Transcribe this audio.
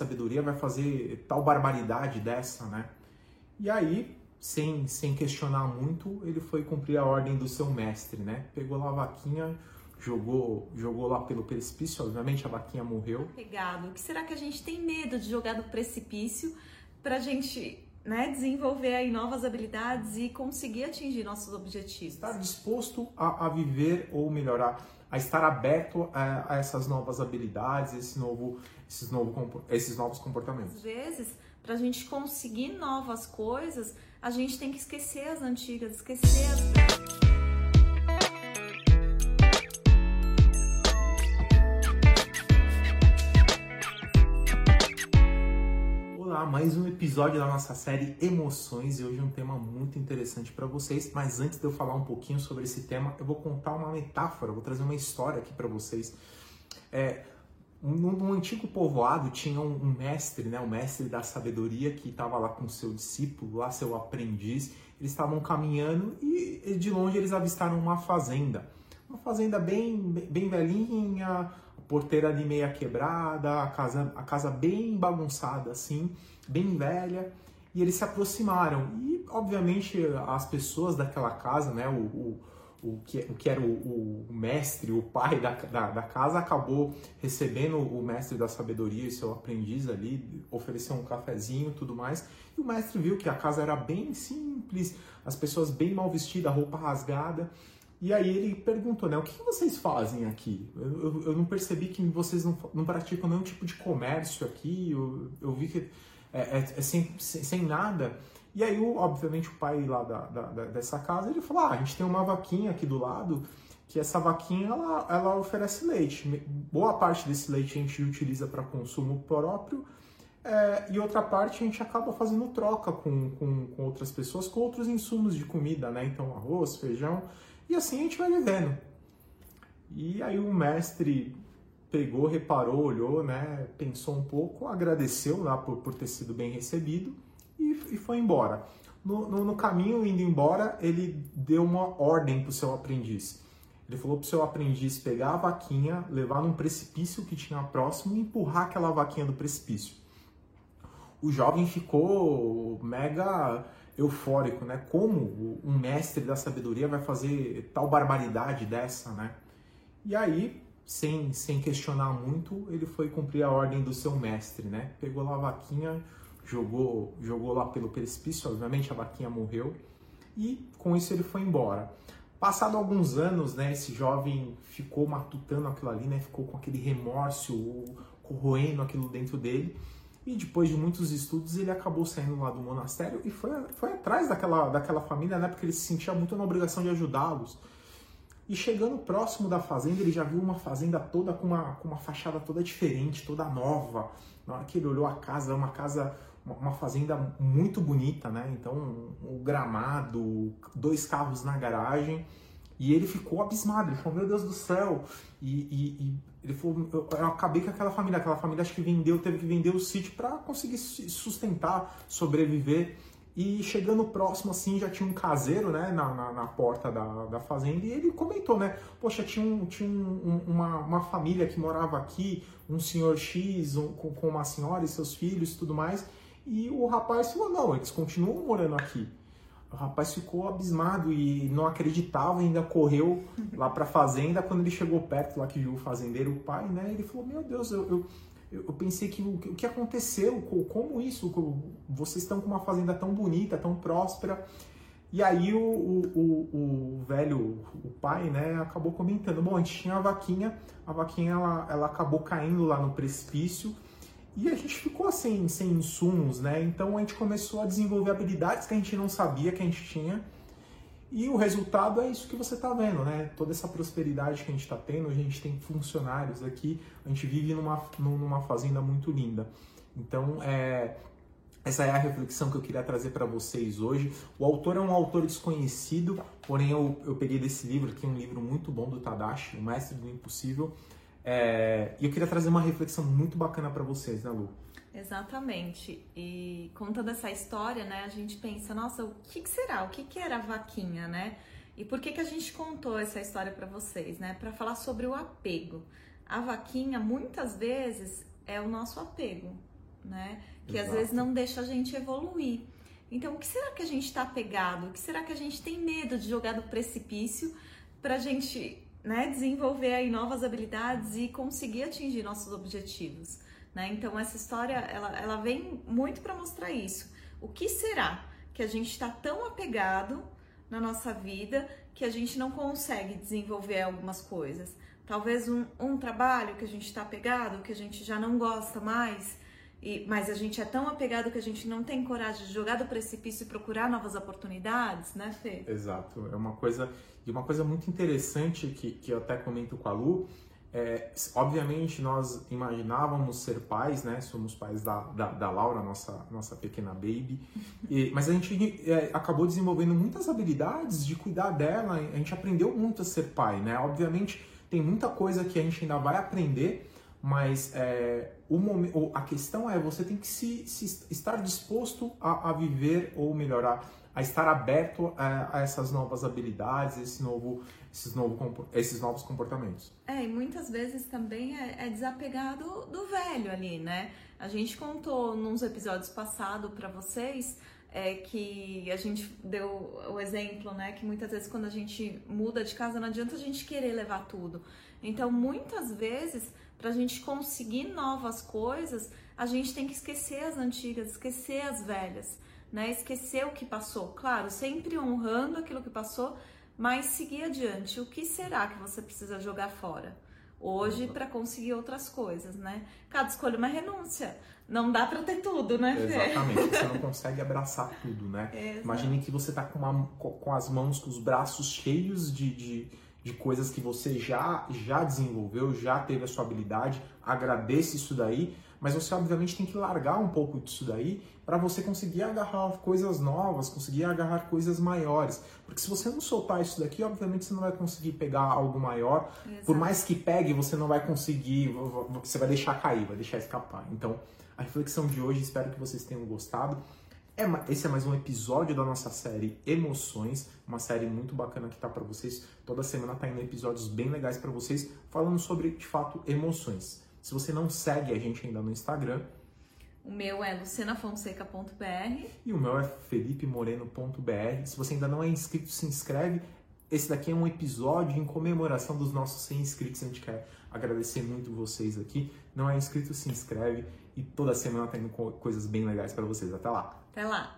sabedoria vai fazer tal barbaridade dessa, né? E aí, sem, sem questionar muito, ele foi cumprir a ordem do seu mestre, né? Pegou lá a vaquinha, jogou, jogou lá pelo precipício, obviamente a vaquinha morreu. Pegado. O que será que a gente tem medo de jogar no precipício pra gente né, desenvolver aí novas habilidades e conseguir atingir nossos objetivos? Estar disposto a, a viver ou melhorar, a estar aberto a, a essas novas habilidades, esse novo, esses, novo, esses novos comportamentos. Às vezes, para a gente conseguir novas coisas, a gente tem que esquecer as antigas, esquecer as. Mais um episódio da nossa série Emoções e hoje é um tema muito interessante para vocês. Mas antes de eu falar um pouquinho sobre esse tema, eu vou contar uma metáfora, vou trazer uma história aqui para vocês. É, num antigo povoado tinha um, mestre, né, o mestre da sabedoria que estava lá com seu discípulo, lá seu aprendiz. Eles estavam caminhando e de longe eles avistaram uma fazenda, uma fazenda bem bem velhinha porteira ali meia quebrada, a casa, a casa bem bagunçada assim, bem velha, e eles se aproximaram. E, obviamente, as pessoas daquela casa, né, o, o, o, que, o que era o, o mestre, o pai da, da, da, casa, acabou recebendo o mestre da sabedoria e seu aprendiz ali, ofereceu um cafezinho e tudo mais. E o mestre viu que a casa era bem simples, as pessoas bem mal vestidas, roupa rasgada. E aí ele perguntou, né, o que vocês fazem aqui? Eu, eu, eu não percebi que vocês não, não, praticam nenhum tipo de comércio aqui, eu, eu vi que é, é, é sem, sem, sem, nada. E aí, obviamente, o pai lá da, da, dessa casa, ele falou, ah, a gente tem uma vaquinha aqui do lado, que essa vaquinha, ela, ela oferece leite. Boa parte desse leite a gente utiliza para consumo próprio, é, e outra parte a gente acaba fazendo troca com, com, com outras pessoas, com outros insumos de comida, né? Então, arroz, feijão... E assim a gente vai vivendo. E aí o mestre pegou, reparou, olhou, né, pensou um pouco, agradeceu lá por, por ter sido bem recebido e, e foi embora. No, no, no, caminho, indo embora, ele deu uma ordem para o seu aprendiz. Ele falou para o seu aprendiz pegar a vaquinha, levar num precipício que tinha próximo e empurrar aquela vaquinha do precipício. O jovem ficou mega eufórico, né? Como um mestre da sabedoria vai fazer tal barbaridade dessa, né? E aí, sem, sem questionar muito, ele foi cumprir a ordem do seu mestre, né? Pegou lá a vaquinha, jogou, jogou lá pelo precipício, obviamente a vaquinha morreu, e com isso ele foi embora. Passado alguns anos, né, esse jovem ficou matutando aquilo ali, né, ficou com aquele remorso, corroendo aquilo dentro dele, e depois de muitos estudos, ele acabou saindo lá do monastério e foi, foi atrás daquela, daquela família, né? Porque ele se sentia muito na obrigação de ajudá-los. E chegando próximo da fazenda, ele já viu uma fazenda toda com uma, com uma fachada toda diferente, toda nova. Na hora que ele olhou a casa, uma casa, uma, uma fazenda muito bonita, né? Então, o um, um gramado, dois carros na garagem. E ele ficou abismado, ele falou, meu Deus do céu. E, e, e ele falou, eu, eu, acabei com aquela família, aquela família acho que vendeu, teve que vender o sítio para conseguir sustentar, sobreviver. E chegando próximo, assim, já tinha um caseiro, né, na, na, na, porta da, da fazenda, e ele comentou, né, poxa, tinha, um, tinha um, uma, uma família que morava aqui, um senhor X, um, com, com uma senhora e seus filhos e tudo mais, e o rapaz falou, não, eles continuam morando aqui. O rapaz ficou abismado e não acreditava, ainda correu lá para a fazenda. Quando ele chegou perto, lá que viu o fazendeiro, o pai, né? Ele falou: Meu Deus, eu, eu, eu pensei que o, que aconteceu? Como isso? Vocês estão com uma fazenda tão bonita, tão próspera. E aí o, o, o, o, velho, o pai, né, acabou comentando, bom, a gente tinha a vaquinha, a vaquinha ela, ela acabou caindo lá no precipício e a gente ficou assim, sem insumos, né? Então a gente começou a desenvolver habilidades que a gente não sabia que a gente tinha. E o resultado é isso que você está vendo, né? Toda essa prosperidade que a gente está tendo, a gente tem funcionários aqui, a gente vive numa, numa fazenda muito linda. Então, é, essa é a reflexão que eu queria trazer para vocês hoje. O autor é um autor desconhecido, porém eu, eu peguei desse livro aqui, um livro muito bom do Tadashi, O Mestre do Impossível. É, e eu queria trazer uma reflexão muito bacana para vocês, né, Lu? Exatamente. E contando essa história, né, a gente pensa, nossa, o que, que será? O que, que era a vaquinha, né? E por que, que a gente contou essa história para vocês, né? Para falar sobre o apego. A vaquinha, muitas vezes, é o nosso apego, né? Que Exato. às vezes não deixa a gente evoluir. Então, o que será que a gente está apegado? O que será que a gente tem medo de jogar do precipício para a gente né, desenvolver aí novas habilidades e conseguir atingir nossos objetivos? Né? Então, essa história ela, ela vem muito para mostrar isso. O que será que a gente está tão apegado na nossa vida que a gente não consegue desenvolver algumas coisas? Talvez um, um trabalho que a gente está apegado, que a gente já não gosta mais e, mas a gente é tão apegado que a gente não tem coragem de jogar do precipício e procurar novas oportunidades, né, Fê? Exato. É uma coisa. E uma coisa muito interessante que, que eu até comento com a Lu. É, obviamente nós imaginávamos ser pais, né? Somos pais da, da, da Laura, nossa, nossa pequena baby. E, mas a gente é, acabou desenvolvendo muitas habilidades de cuidar dela. A gente aprendeu muito a ser pai, né? Obviamente tem muita coisa que a gente ainda vai aprender, mas é, o momento, a questão é você tem que se, se estar disposto a, a, viver ou melhorar, a estar aberto a, a essas novas habilidades, esse novo, esses, novo, esses novos comportamentos. É, e muitas vezes também é, é desapegar do, do velho ali, né? A gente contou nos episódios passados para vocês é que a gente deu o exemplo, né? Que muitas vezes quando a gente muda de casa não adianta a gente querer levar tudo. Então, muitas vezes para a gente conseguir novas coisas, a gente tem que esquecer as antigas, esquecer as velhas, né? Esquecer o que passou. Claro, sempre honrando aquilo que passou, mas seguir adiante. O que será que você precisa jogar fora? Hoje para conseguir outras coisas, né? Cada escolha é uma renúncia. Não dá para ter tudo, né? Exatamente. Você não consegue abraçar tudo, né? Exato. Imagine que você tá com, uma, com as mãos, com os braços cheios de, de de coisas que você já, já desenvolveu, já teve a sua habilidade, agradeça isso daí, mas você obviamente tem que largar um pouco disso daí para você conseguir agarrar coisas novas, conseguir agarrar coisas maiores. Porque se você não soltar isso daqui, obviamente você não vai conseguir pegar algo maior. Exato. Por mais que pegue, você não vai conseguir, você vai deixar cair, vai deixar escapar. Então, a reflexão de hoje, espero que vocês tenham gostado. É, esse é mais um episódio da nossa série Emoções, uma série muito bacana que tá para vocês. Toda semana tá indo episódios bem legais para vocês, falando sobre, de fato, emoções. Se você não segue a gente ainda no Instagram, o meu é lucenafonseca.br e o meu é felipemoreno.br. Se você ainda não é inscrito, se inscreve. Esse daqui é um episódio em comemoração dos nossos 100 inscritos. A gente quer agradecer muito vocês aqui. Não é inscrito, se inscreve e toda semana tá indo coisas bem legais para vocês. Até lá! Até lá!